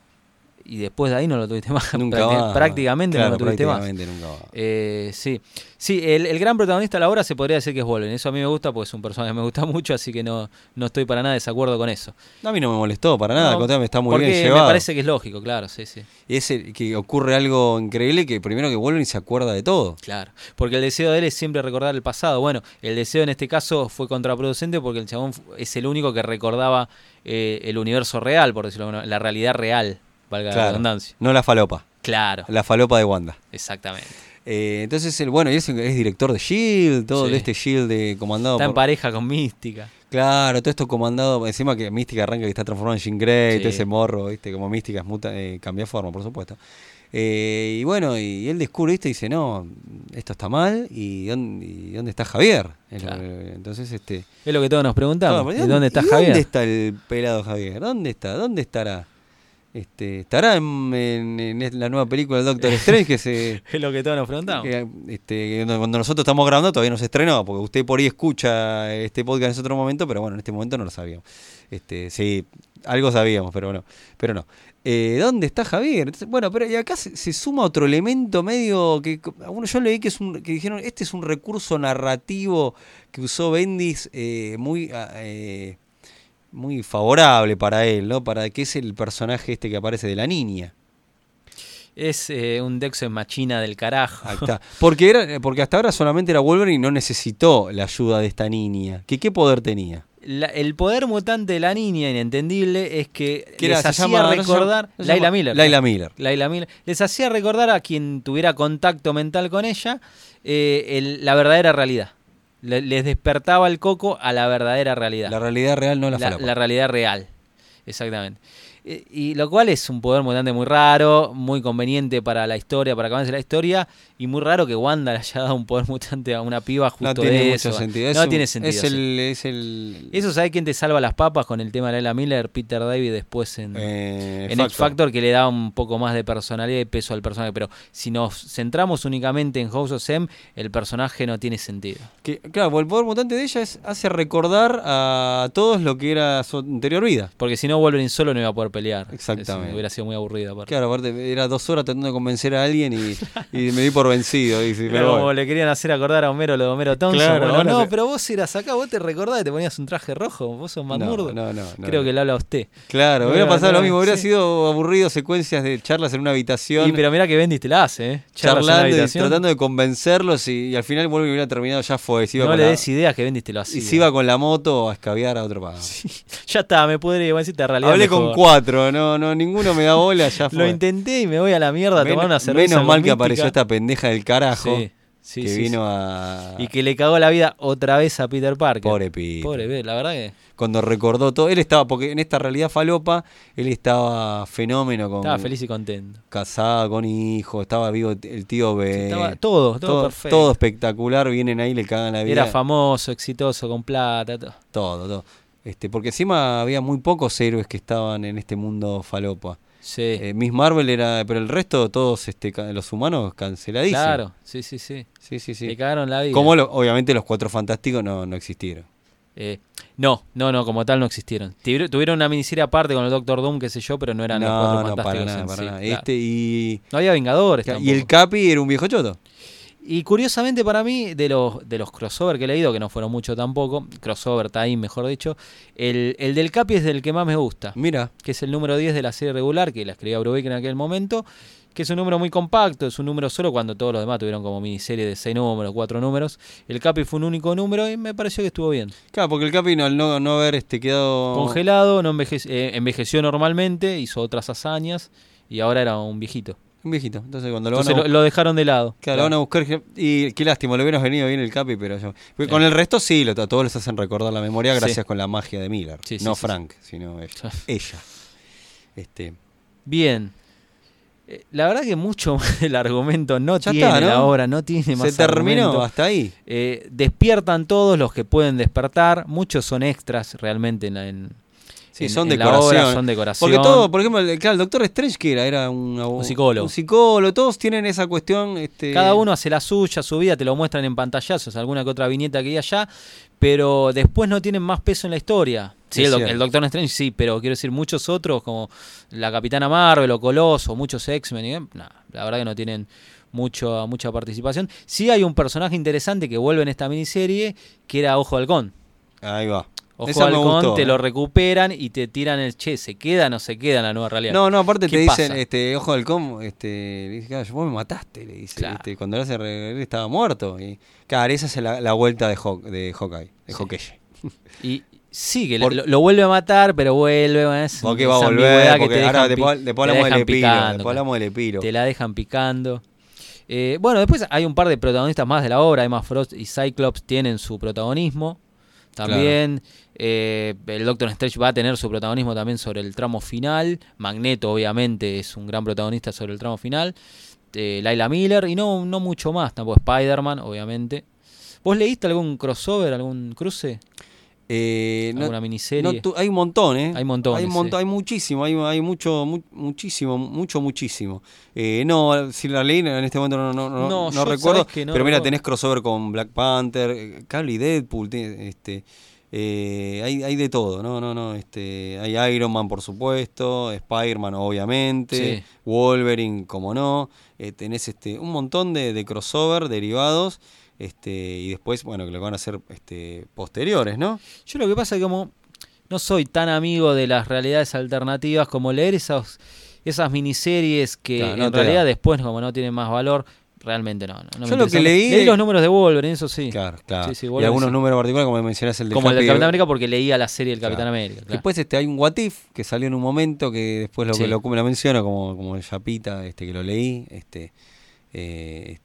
y después de ahí no lo tuviste más. Nunca va. Prácticamente no lo tuviste más. prácticamente nunca va. Eh, sí, sí el, el gran protagonista a la hora se podría decir que es Wolverine. Eso a mí me gusta porque es un personaje que me gusta mucho, así que no, no estoy para nada de desacuerdo con eso. A mí no me molestó para nada, No, contrario, está muy porque bien llevado. me parece que es lógico, claro, sí, sí. Es el- que ocurre algo increíble que primero que Wolverine se acuerda de todo. Claro, porque el deseo de él es siempre recordar el pasado. Bueno, el deseo en este caso fue contraproducente porque el chabón es el único que recordaba eh, el universo real, por decirlo de alguna manera, la realidad real, valga la Claro. redundancia. No la falopa, Claro, la falopa de Wanda. exactamente. Eh, entonces, el, bueno, y es, es director de Shield, todo Sí. de este Shield de comandado Está en pareja con Mística. Claro, todo esto comandado, encima que Mística arranca que está transformado en Jean Grey, Sí. todo ese morro, ¿viste? Como Mística es muta, eh, cambia forma, por supuesto. Eh, y bueno, y, él descubre esto y dice, no, esto está mal, ¿y dónde, y dónde está Javier? Claro. entonces, este... Es lo que todos nos preguntamos. Claro, ¿Y dónde está y Javier? ¿Dónde está el pelado Javier? ¿Dónde está? ¿Dónde estará? Este, ¿Estará en, en- en la nueva película del Doctor Strange que se... Es lo que todos nos preguntamos. que, este, cuando nosotros estamos grabando todavía no se estrenó, porque usted por ahí escucha este podcast en otro momento, pero bueno, en este momento no lo sabíamos. Este, sí, algo sabíamos, pero no. Pero no. Eh, ¿Dónde está Javier? Entonces, bueno, pero y acá se, se suma otro elemento medio que yo leí que es un, que dijeron este es un recurso narrativo que usó Bendis eh, muy ah, eh, muy favorable para él, ¿no? Para que es el personaje este que aparece de la niña. Es eh, un Dex en machina del carajo. Ahí está. Porque, era, porque hasta ahora solamente era Wolverine y no necesitó la ayuda de esta niña. ¿Que, ¿Qué poder tenía? La- el poder mutante de la niña, inentendible, es que les hacía llama- recordar. no Laila Miller. Laila Miller. Laila Miller. Les hacía recordar a quien tuviera contacto mental con ella eh, el- la verdadera realidad. Le- les despertaba el coco a la verdadera realidad. La realidad real no la, la, falopa. la realidad real. Exactamente. Eh, Y lo cual es un poder mutante muy raro, muy conveniente para la historia, para que avance la historia, y muy raro que Wanda le haya dado un poder mutante a una piba justo no tiene de mucho eso. sentido. Es no un- tiene sentido. Es el, es el Eso sabe quién te salva las papas con el tema de Laila Miller, Peter David después en, eh, en X Factor que le da un poco más de personalidad y peso al personaje. Pero si nos centramos únicamente en House of M, el personaje no tiene sentido. Que, claro, el poder mutante de ella es, hace recordar a todos lo que era su anterior vida. Porque si no, Wolverine solo no iba a poder pelear. Exactamente. Eso hubiera sido muy aburrido. aparte. Claro, aparte era dos horas tratando de convencer a alguien y, y me di por vencido. Y voy. como le querían hacer acordar a Homero lo de Homero Thompson. Claro, Bueno, no, te- pero vos eras acá, vos te recordás y te ponías un traje rojo. Vos sos más No, no, no, no, Creo no. que le habla a usted. Claro, hubiera pasado no, lo mismo, hubiera sí. sido aburrido secuencias de charlas en una habitación. Y pero mirá que Bendis te la hace, ¿eh? Charlas en la charlando y habitación. tratando de convencerlos y, y al final vuelve y hubiera terminado, ya fue. Se iba No con le la- des ideas que Bendis te lo hacía. y se iba con la moto a escabear a otro pago. Ya está, me pudre igual si te realidad. Hablé mejor. con cuatro, no, no, ninguno me da bola, ya fue. Lo intenté y me voy a la mierda a tomar menos, una cerveza. menos mal que apareció esta pendeja del carajo Sí, sí, que sí, vino sí. a. Y que le cagó la vida otra vez a Peter Parker. Pobre Peter. Pobre, la verdad que Cuando recordó todo. Él estaba, porque en esta realidad falopa, él estaba fenómeno con. estaba feliz y contento. Casado, con hijos, estaba vivo el tío B. Estaba todo, todo, perfecto. todo espectacular, vienen ahí, le cagan la vida. Era famoso, exitoso, con plata, todo. Todo, todo. Este, porque encima había muy pocos héroes que estaban en este mundo falopa. Sí, Eh, Miss Marvel era, pero el resto, todos este, los humanos, canceladísimos. claro, sí, sí, sí. Sí, sí, sí. Le cagaron la vida. Como lo- obviamente los cuatro fantásticos no, no existieron. Eh, no, no, no, como tal no existieron. Tuvi- Tuvieron una miniserie aparte con el Doctor Doom, qué sé yo, pero no eran los cuatro no, para fantásticos. nada, en para sí, nada. claro. Este y. No había Vengadores Y el. Capi era un viejo choto. Y curiosamente para mí, de los, de los crossover que he leído, que no fueron mucho tampoco, crossover, time mejor dicho, el, el del Capi es del que más me gusta, Mira, que es el número 10 de la serie regular, que la escribía Brubaker en aquel momento, que es un número muy compacto, es un número solo cuando todos los demás tuvieron como miniserie de 6 números, 4 números. El Capi fue un único número y me pareció que estuvo bien. claro, porque el Capi no, al no, no haber este, quedado. Congelado, no enveje- eh, envejeció normalmente, hizo otras hazañas y ahora era un viejito. Un viejito. Entonces cuando lo van a lo, lo dejaron de lado. Claro, lo van a buscar. Y qué lástima, lo hubieras venido bien el Capi, pero yo. porque Con el resto sí, lo, a todos les hacen recordar la memoria Sí. gracias con la magia de Miller. Sí, sí, no Frank, sino ella. Este, Bien. Eh, La verdad que mucho del argumento no Ya tiene está, ¿no? la obra, no tiene más Se terminó argumento. hasta ahí. Eh, despiertan todos los que pueden despertar, muchos son extras realmente en, la- en- Sí, en- son en la obra, decoración. son decoración. Porque todo, por ejemplo, el, claro, el Doctor Strange que era, era un, Un psicólogo. Un psicólogo, todos tienen esa cuestión. Este, Cada uno hace la suya, su vida, te lo muestran en pantallazos, alguna que otra viñeta que hay allá, pero después no tienen más peso en la historia. Sí, el, Doctor Strange sí, pero quiero decir, muchos otros, como la Capitana Marvel o Coloso, muchos X-Men, eh, nah, la verdad que no tienen mucho, mucha participación. Sí hay un personaje interesante que vuelve en esta miniserie, que era Ojo de Halcón. Ahí va. Ojo me Halcón, gustó, te lo recuperan y te tiran el che, ¿se queda o no se queda en la nueva realidad? No, no, aparte ¿Qué te dicen, pasa? este, ojo del com, este, le dice, claro, vos me mataste, le dice, Claro. este, cuando se re- él estaba muerto. Y, claro, esa es la, la vuelta de, Haw- de Hawkeye, de Sí. Hawkeye. Y sí, que Por- lo, lo vuelve a matar, pero vuelve. Es ¿Por qué esa va a volver? ambigüedad que Porque te ahora después, hablamos del Epiro, hablamos del Epiro. Te la dejan picando. Eh, bueno, después hay un par de protagonistas más de la obra. Emma Frost y Cyclops tienen su protagonismo. También eh, el Doctor Strange va a tener su protagonismo también sobre el tramo final. Magneto, obviamente, es un gran protagonista sobre el tramo final. Eh, Laila Miller y no, no mucho más. Tampoco Spider-Man, obviamente. ¿Vos leíste algún crossover, algún cruce? Eh, no- ¿Alguna miniserie? no hay un montón, ¿eh? Hay montones, Hay, un montón, sí. hay muchísimo, hay, hay mucho, mu- muchísimo, mucho, muchísimo. Eh, no, si la leí en este momento no, no, no, No, recuerdo. que pero mira, tenés crossover con Black Panther, Cable y Deadpool, este, eh, hay, hay de todo, no, no, no, este, hay Iron Man por supuesto, Spider-Man obviamente, Sí. Wolverine, como no, eh, tenés este, un montón de, de crossover derivados. Este, y después, bueno, que lo van a hacer este, posteriores, ¿no? Yo lo que pasa es que como no soy tan amigo de las realidades alternativas como leer esas, esas miniseries que Claro, no en realidad da. después como no tienen más valor, realmente no. no, no me Yo lo que leí Leí los números de Wolverine, eso sí. Claro, claro. Sí, sí, y algunos sí. números particulares, como mencionás el de Como el del Capitán América porque leía la serie del Claro. Capitán América. claro. Después este, hay un What If que salió en un momento que después lo, Sí. lo, lo menciono como, como el Chapita, este, que lo leí. Este, eh,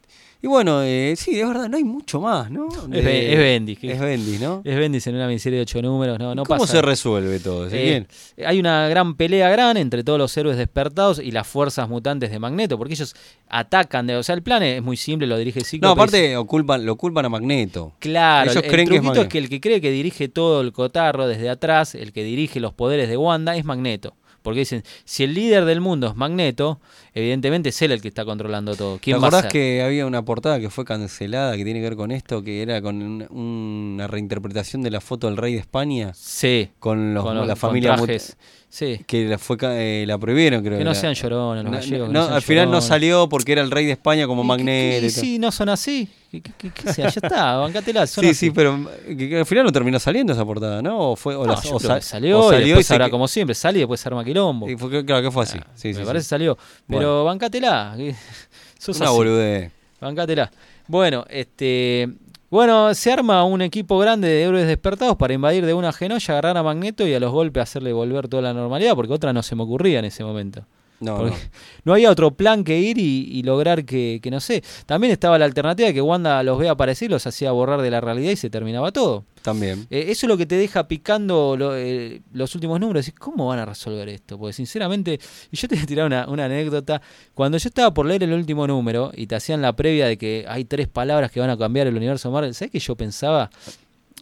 y bueno, eh, sí, es verdad, no hay mucho más, ¿no? Es, De- es Bendis. que- Es Bendis, ¿no? Es Bendis en una miniserie de ocho números. No, no ¿Cómo pasa. se resuelve todo? Eh, Ezequiel? hay una gran pelea gran entre todos los héroes despertados y las fuerzas mutantes de Magneto, porque ellos atacan. De, o sea, el plan es muy simple, lo dirige no, Cíclope. aparte lo culpan, lo culpan a Magneto. Claro, Ellos el, creen el que es es, que el que cree que dirige todo el cotarro desde atrás, el que dirige los poderes de Wanda, es Magneto. Porque dicen, si el líder del mundo es Magneto, evidentemente es él el que está controlando todo. ¿Te ¿Quién va a acordás ser? que había una portada que fue cancelada que tiene que ver con esto, que era con un- una reinterpretación de la foto del rey de España? Sí, Con, los, con los- la con familia trajes. Sí, que la, fue, eh, la prohibieron, creo. que no sean llorones los No, gallegos. no, no al final no salió porque era el rey de España como Magneto. sí, no son así. ¿Qué, qué- qué- qué sea? Ya está, bancátela. son sí, así. sí, pero que- que al final no terminó saliendo esa portada, ¿no? O fue o No, la- yo o creo sa- que salió, o y después se ahora, que- como siempre, sale y después arma quilombo. y fue- claro que fue así. Ah, sí, me sí, parece sí. salió. Pero Bueno. que sos Una así. boludez. Bancátela. Bueno, este. Bueno, se arma un equipo grande de héroes despertados para invadir de una genolla, agarrar a Magneto y a los golpes hacerle volver toda la normalidad, porque otra no se me ocurría en ese momento. No, Porque no. no había otro plan que ir y, y lograr que, que, no sé. También estaba la alternativa de que Wanda los vea aparecer, los hacía borrar de la realidad y se terminaba todo. También. Eh, eso es lo que te deja picando lo- eh, los últimos números. ¿Cómo van a resolver esto? Porque sinceramente, y yo te voy a tirar una, una anécdota. Cuando yo estaba por leer el último número y te hacían la previa de que hay tres palabras que van a cambiar el universo Marvel, ¿sabes qué yo pensaba?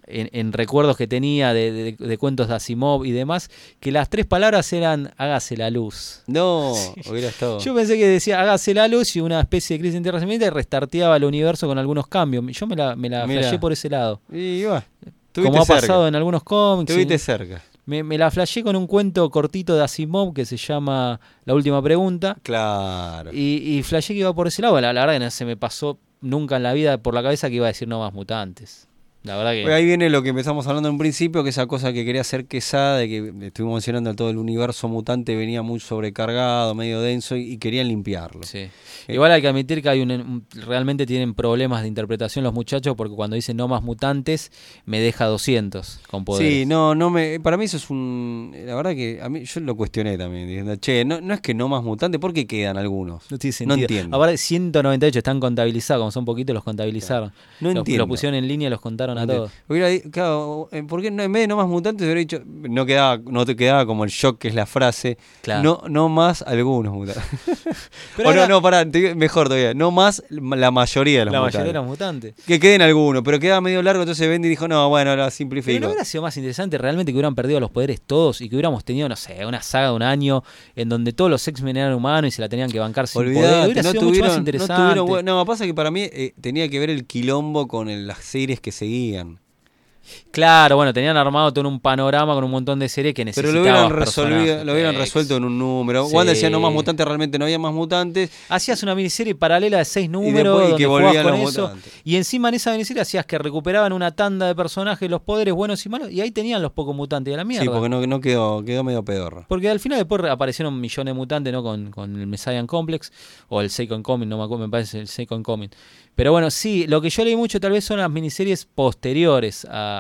En, en recuerdos que tenía de, de- de cuentos de Asimov y demás, que las tres palabras eran hágase la luz. No, hubiera estado. Yo pensé que decía hágase la luz y una especie de crisis interracial y restarteaba el universo con algunos cambios. Yo me la, me la flashé por ese lado. Y va. Como ha pasado en algunos cómics. Estuviste cerca. me, me la flashé con un cuento cortito de Asimov que se llama La última pregunta. Claro. Y, y flashé que iba por ese lado. La, la verdad que no se me pasó nunca en la vida por la cabeza que iba a decir no más mutantes. La verdad que. Pues ahí viene lo que empezamos hablando en un principio, que esa cosa que quería hacer Quesada, de que estuvimos mencionando todo el universo mutante venía muy sobrecargado, medio denso, y, y querían limpiarlo. Sí. Igual hay que admitir que hay un, un- realmente tienen problemas de interpretación los muchachos porque cuando dicen no más mutantes me deja 200 con poderes. Sí, no, no me, para mí eso es un, la verdad que a mí yo lo cuestioné también, diciendo, che, no, no es que no más mutante, ¿por qué quedan algunos? No tiene No sentido. entiendo. Ahora 198 están contabilizados, como son poquitos los contabilizaron. No Los- entiendo. Los pusieron en línea, los contaron mataron a todos. Hubiera claro, eh, ¿por qué no, en vez de no más mutantes hubiera dicho, no quedaba, no te quedaba como el shock que es la frase, Claro. no, no más algunos mutantes. Pero o no, no, pará, mejor todavía, no más la mayoría de los La mutantes. mayoría de los mutantes. Que queden algunos, pero quedaba medio largo, entonces Bendy dijo, no, bueno, Pero simplifico. no hubiera sido más interesante realmente que hubieran perdido los poderes todos y que hubiéramos tenido, no sé, una saga de un año en donde todos los X-Men eran humanos y se la tenían que bancar sin poder. Olvidate, Hubiera no sido mucho tuvieron, más no interesante. tuvieron no, pasa que para mí eh, tenía que ver el quilombo con el- las series que seguían. again Claro, bueno, tenían armado todo un panorama con un montón de series que Pero necesitaban. lo hubieran, resolvido, lo hubieran resuelto en un número. Sí. Wanda decía no más mutantes, realmente no había más mutantes. Hacías una miniserie paralela de seis números después- y que volvían con los eso. mutantes. Y encima en esa miniserie hacías que recuperaban una tanda de personajes, los poderes buenos y malos, y ahí tenían los pocos mutantes de la mierda. Sí, porque no, no quedó, quedó medio pedorro. Porque al final después aparecieron millones de mutantes, ¿no? Con, con el Messiah Complex o el Second Coming, no me acuerdo, me parece el Second Coming. Pero bueno, sí, lo que yo leí mucho tal vez son las miniseries posteriores a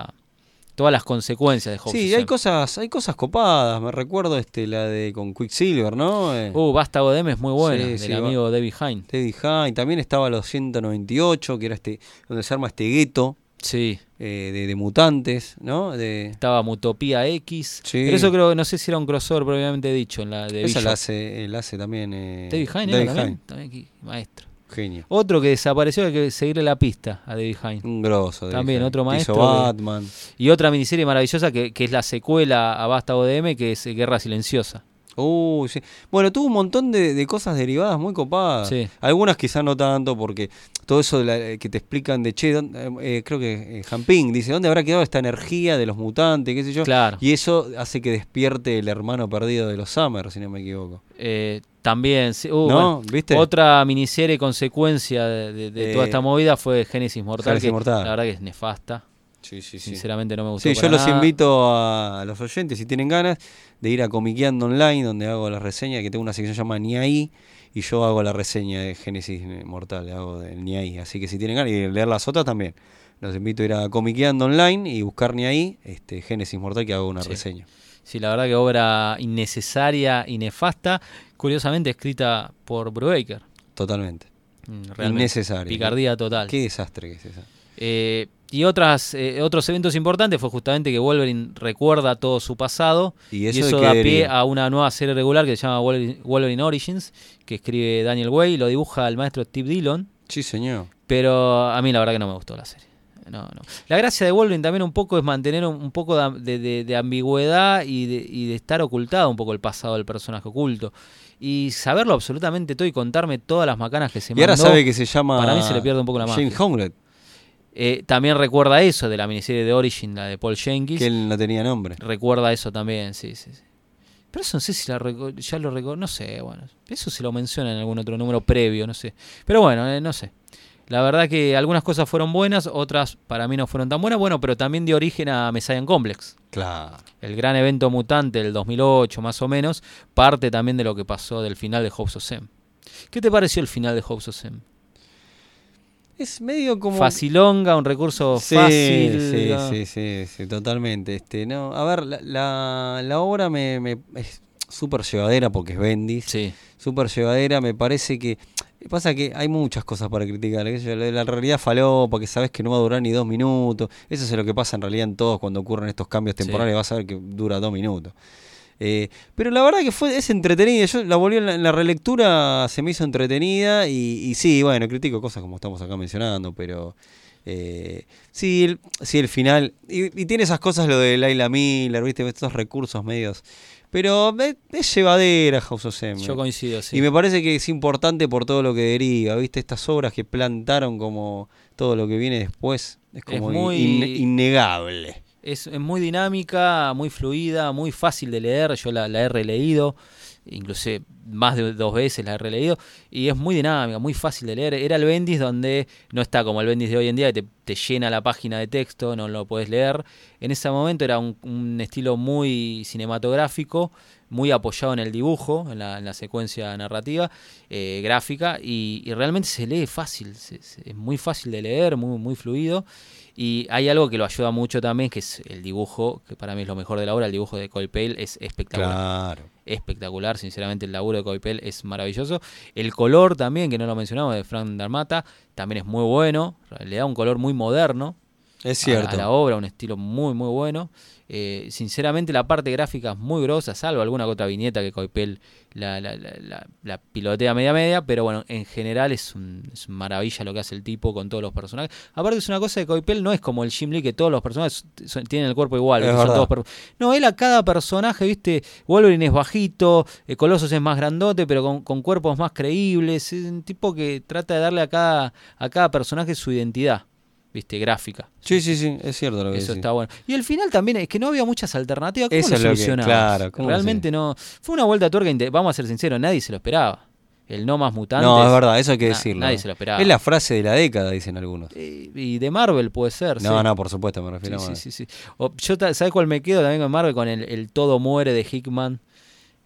todas las consecuencias de House Sí, hay cosas, hay cosas copadas. Me recuerdo este, la de con Quicksilver, ¿no? Eh, Uh, Vástago de M es muy buena, Sí, del sí, amigo David Hine. Teddy Hine. También estaba los 198, que era este, donde se arma este gueto Sí, eh, de, de mutantes, ¿no? De, estaba Mutopía X. Sí. Pero eso creo que no sé si era un crossover propiamente dicho en la de esa la hace, la hace también. Eh, David Hine, David ¿era también? También aquí, maestro. Genio. Otro que desapareció, hay que seguirle la pista a David Hine. Un grosso. David También, Hine. otro maestro Hizo que- Batman. Y otra miniserie maravillosa que, que es la secuela a Vástago de M, que es Guerra Silenciosa. Uy, sí. Bueno, tuvo un montón de, de cosas derivadas muy copadas. Sí. Algunas quizás no tanto, porque todo eso de la- eh, que te explican de che, ¿dónde- eh, creo que eh, Jamping dice, ¿dónde habrá quedado esta energía de los mutantes? ¿Qué sé yo? Claro. Y eso hace que despierte el hermano perdido de los Summers, si no me equivoco. Eh, también, sí, uh, ¿No? bueno, ¿Viste? otra miniserie consecuencia de, de- de toda Eh, esta movida fue Génesis Mortal, Génesis que Mortal. la verdad que es nefasta. Sí, sí, sí. Sinceramente no me gustó. Sí, yo los invito a, los oyentes, si tienen ganas, de ir a Comiqueando Online, donde hago la reseña, que tengo una sección llamada Ni ahí, y yo hago la reseña de Génesis Mortal, hago del Ni ahí. Así que si tienen ganas, y leer las otras también. Los invito a ir a Comiqueando Online y buscar Ni ahí, este, Génesis Mortal, que hago una Sí. reseña. Sí, la verdad que obra innecesaria y nefasta, curiosamente escrita por Brubaker. Totalmente. Mm, Realmente. Innecesario. Picardía total. Qué desastre que es esa. Eh, y otras, eh, otros eventos importantes fue justamente que Wolverine recuerda todo su pasado Y y eso, da pie deriva. a una nueva serie regular que se llama Wolverine, Wolverine Origins, que escribe Daniel Way y lo dibuja el maestro Steve Dillon, Sí, señor. pero a mí la verdad que no me gustó la serie. No, no. La gracia de Wolverine también un poco es mantener un, un poco de, de- de- de ambigüedad y de, y de estar ocultado un poco el pasado del personaje oculto. Y saberlo absolutamente todo y contarme todas las macanas que se Y ahora mandó. sabe que se llama. para mí se le pierde un poco la. Honglet, Eh, también recuerda eso de la miniserie de Origin, la de Paul Jenkins. que él no tenía nombre. Recuerda eso también, sí, sí, sí. Pero eso no sé si la ya lo recuerdo, no sé, bueno. Eso se lo menciona en algún otro número previo, no sé. Pero bueno, eh, no sé. La verdad que algunas cosas fueron buenas, otras para mí no fueron tan buenas, bueno, pero también dio origen a Messiah Complex. Claro. El gran evento mutante del 2008 más o menos, parte también de lo que pasó del final de House of Sam. ¿Qué te pareció el final de House of Sam? Es medio como. Facilonga, un recurso Sí, fácil. sí, ¿no? sí, sí, sí, totalmente. Este, no, a ver, la, la, la obra me, me- es súper llevadera porque es Bendis. Sí. Súper llevadera, me parece que. Pasa que hay muchas cosas para criticar. La, realidad faló porque sabes que no va a durar ni dos minutos. Eso es lo que pasa en realidad en todos cuando ocurren estos cambios Sí. temporales. Vas a ver que dura dos minutos. Eh, pero la verdad que fue es entretenida. Yo la volví en la, en la relectura, se me hizo entretenida. Y, y sí, bueno, critico cosas como estamos acá mencionando, pero. Eh, sí, el, sí, el final. Y, y tiene esas cosas lo de Laila Miller, ¿viste? Estos recursos medios. Pero es, llevadera House of M. Yo coincido, sí. Y me parece que es importante por todo lo que deriva, ¿viste? Estas obras que plantaron como todo lo que viene después. Es como muy- in- innegable. Es, es muy dinámica, muy fluida, muy fácil de leer. Yo la, la he releído, inclusive más de dos veces la he releído. Y es muy dinámica, muy fácil de leer. Era el Bendis donde no está como el Bendis de hoy en día, que te, llena la página de texto, no lo puedes leer. En ese momento era un, estilo muy cinematográfico, muy apoyado en el dibujo, en la, en la secuencia narrativa, eh, gráfica, y, realmente se lee fácil, es muy fácil de leer, muy, muy fluido. Y hay algo que lo ayuda mucho también, que es el dibujo, que para mí es lo mejor de la obra, el dibujo de Coipel es espectacular. Claro. Espectacular, sinceramente el laburo de Coipel es maravilloso. El color también, que no lo mencionamos, de Frank Darmata, también es muy bueno, le da un color muy moderno. Es cierto. A, la obra, un estilo muy, muy bueno. Eh, sinceramente, la parte gráfica es muy grosa, salvo alguna otra viñeta que Coipel la, la, la, la- la pilotea media media, pero bueno, en general es, un, es maravilla lo que hace el tipo con todos los personajes. Aparte es una cosa de Coipel no es como el Jim Lee que todos los personajes son- tienen el cuerpo igual, son todos No, él a cada personaje, viste, Wolverine es bajito, eh, Colossus es más grandote, pero con, con cuerpos más creíbles, es un tipo que trata de darle a cada, a cada personaje su identidad, viste, gráfica. Sí, sí, sí, es cierto lo que Eso decís. está bueno. Y el final también es que no había muchas alternativas. ¿Cómo Eso lo es lo que- solucionabas? claro, ¿cómo Realmente no. Fue una vuelta a tuerca. inte- Vamos a ser sinceros, nadie se lo esperaba. El no más mutantes. No, es verdad, eso hay que decirlo. Nadie se lo esperaba. Es la frase de la década, dicen algunos. Eh, y de Marvel puede ser. No, sí. no, por supuesto, me Sí, refiero sí, a... sí, sí. O- yo, ta- ¿sabes cuál me quedo también con Marvel? Con el, el todo muere de Hickman.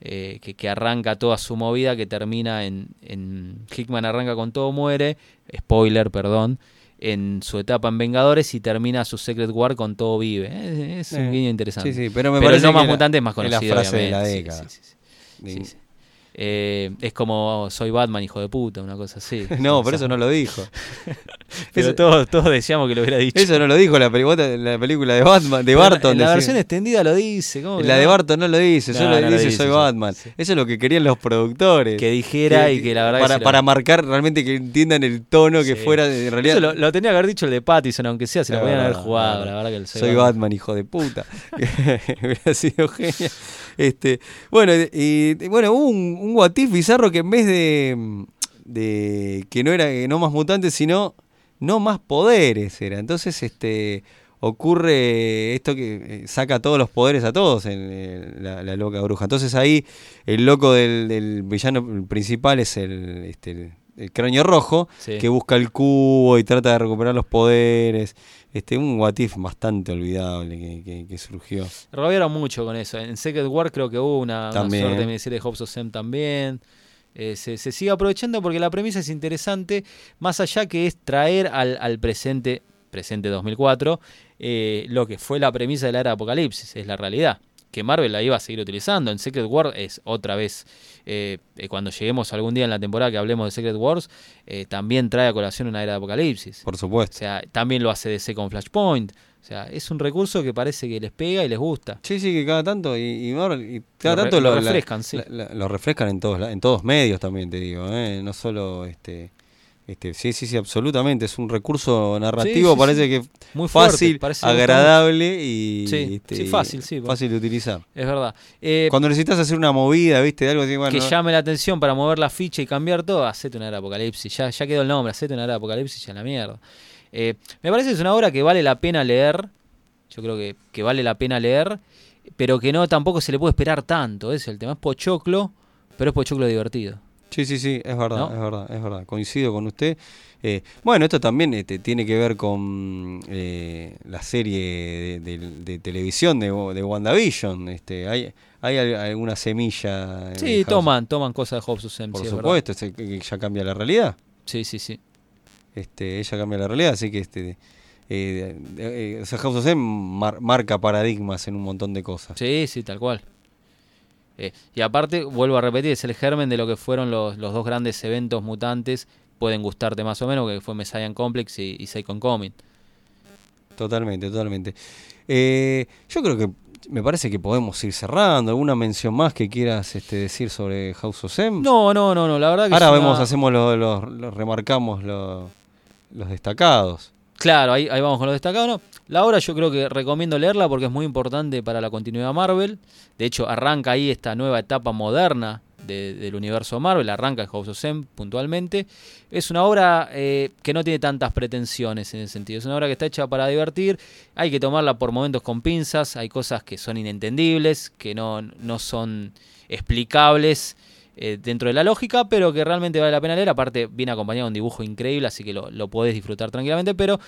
eh, que, que arranca toda su movida, que termina en, en. Hickman arranca con todo muere. Spoiler, perdón. En su etapa en Vengadores y termina su Secret War con todo vive. Eh, Es, un Eh, guiño interesante. Sí, sí, pero me Pero el parece no más que la- mutante es más es la conocido. frase de la década. sí, sí, sí. Eh, es como soy Batman, hijo de puta, una cosa así. No, por eso no lo dijo. Pero Eso- todos, todos decíamos que lo hubiera dicho. Eso no lo dijo la, la película de Batman, de Barton. En la versión extendida lo dice. ¿cómo La de? Barton no lo dice, No, solo no lo dice dice, soy. Batman. Sí. Eso es lo que querían los productores. Que dijera y que la verdad que para, lo- para marcar realmente que entiendan el tono que Sí. fuera en realidad. Eso lo, lo tenía que haber dicho el de Pattison, aunque sea, se lo Es podían haber jugado. La verdad que el Soy Batman, hijo de puta. Hubiera sido genial. Este, bueno, y bueno, hubo un, un what if bizarro que en vez de, de que no era que no más mutantes, sino no más poderes era. Entonces, este ocurre esto que eh, saca todos los poderes a todos en eh, la, la loca bruja. Entonces ahí el loco del, del villano principal es el, este, el, el cráneo rojo Sí. que busca el cubo y trata de recuperar los poderes. Este, un what if bastante olvidable que, que- que surgió. Robaron mucho con eso. En Secret War creo que hubo una, suerte de miniserie de Hobbs of Sam también. Eh, se, se sigue aprovechando porque la premisa es interesante, más allá que es traer al, al presente, presente 2004, eh, lo que fue la premisa de la era de Apocalipsis, es la realidad. Que Marvel la iba a seguir utilizando. En Secret War es otra vez, eh, eh, cuando lleguemos algún día en la temporada que hablemos de Secret Wars, eh, también trae a colación una era de Apocalipsis. Por O supuesto. sea, también lo hace DC con Flashpoint. O sea, es un recurso que parece que les pega y les gusta. Sí, sí, que cada tanto, y, y Marvel- y cada Lo re- tanto lo la- refrescan, sí. la- la- lo refrescan en todos, en todos medios también, te digo, ¿eh? no solo este, este, sí, sí, sí, absolutamente, es un recurso narrativo, sí, parece sí. que Muy fuerte, fácil, gusta agradable y este, fácil, sí, fácil de utilizar. Es verdad. Eh, Cuando necesitas hacer una movida, viste, de algo así, bueno, que llame la atención para mover la ficha y cambiar todo, hacete una era de apocalipsis. Ya, ya quedó el nombre, hacete una era de apocalipsis ya en la mierda. Eh, me parece que es una obra que vale la pena leer. Yo creo que, que vale la pena leer, pero que no tampoco se le puede esperar tanto. Es el tema. Es pochoclo, pero es pochoclo divertido. Sí, sí, sí, es verdad, ¿No? es verdad, es verdad. Coincido con usted. Eh, bueno, esto también este, tiene que ver con eh, la serie de, de- de televisión de, de WandaVision. Este, hay, hay al- alguna semilla. en Sí, toman, toman cosas de Hobbs of Sam, Por sí, es supuesto, que que ya cambia la realidad. Sí, sí, sí. Este, ella cambia la realidad, así que este, eh, eh, o sea, House of mar- marca paradigmas en un montón de cosas. Sí, sí, tal cual. Eh, y aparte, vuelvo a repetir, es el germen de lo que fueron los, los dos grandes eventos mutantes. Pueden gustarte más o menos, que fue Messiah Complex y, y Comic. Totalmente, totalmente. Eh, yo creo que me parece que podemos ir cerrando. ¿Alguna mención más que quieras este, decir sobre House of M? No, no, no, no, la verdad que Ahora una- vemos, hacemos los, los- los- remarcamos los, los destacados. Claro, ahí, ahí vamos con lo destacado. ¿no? La obra yo creo que recomiendo leerla porque es muy importante para la continuidad Marvel. De hecho, arranca ahí esta nueva etapa moderna de- del universo Marvel, arranca en House of M puntualmente. Es una obra eh, que no tiene tantas pretensiones en ese sentido. Es una obra que está hecha para divertir. Hay que tomarla por momentos con pinzas. Hay cosas que son inentendibles, que no, no son explicables eh, dentro de la lógica, pero que realmente vale la pena leer. Aparte, viene acompañado de un dibujo increíble, así que lo, lo podés disfrutar tranquilamente. Pero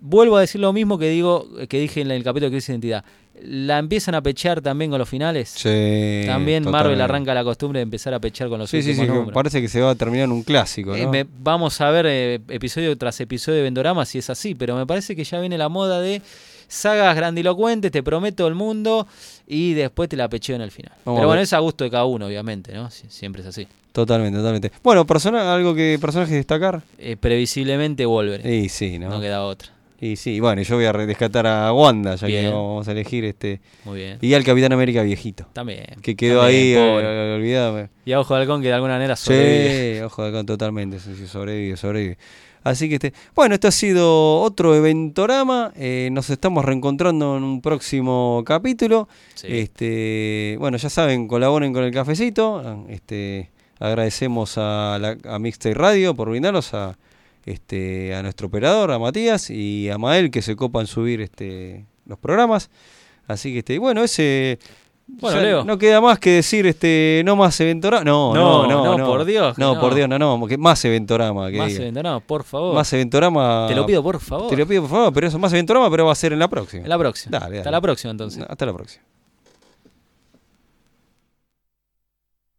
vuelvo a decir lo mismo que digo que dije en el capítulo de Crisis de Identidad. La empiezan a pechear también con los finales. Sí, también Marvel arranca la costumbre de empezar a pechear con los Sí, sí, últimos sí, números. parece que se va a terminar en un clásico, Eh, vamos a ver eh, episodio tras episodio de Vendorama si es así, pero me parece que ya viene la moda de sagas grandilocuentes, te prometo el mundo y después te la pecheo en el final. Vamos pero bueno, es a gusto de cada uno, obviamente, ¿no? Sie- Siempre es así. Totalmente, totalmente. Bueno, persona, algo que personajes destacar. Eh, previsiblemente Wolverine. Sí, sí, ¿no? No queda otra. Y sí, bueno, yo voy a rescatar a Wanda, ya Bien. que vamos a elegir este. Muy bien. Y al Capitán América viejito. También. Que quedó también, ahí eh, olvidado. Y a Ojo de Halcón que de alguna manera sobrevive. Sí, ojo de halcón, totalmente, sí, sí, sobrevive, sobrevive. Así que este, bueno, este ha sido otro eventorama. eh, nos estamos reencontrando en un próximo capítulo. Sí. Este, bueno, ya saben, colaboren con el cafecito. Este, agradecemos a, la, a Mixtape Radio por brindarnos a este a nuestro operador, a Matías y a Mael que se copan subir este los programas. Así que este, bueno, ese Bueno, Leo. no queda más que decir este no más eventorama. No, No, no, no, no, por Dios No, no. por Dios, no, no, que más eventorama que Más diga. evento, no, por favor. Más eventorama. Te lo pido, por favor. Te lo pido por favor, pero eso más eventorama, pero va a ser en la próxima. En la próxima. Dale, Hasta la próxima, entonces. Hasta la próxima.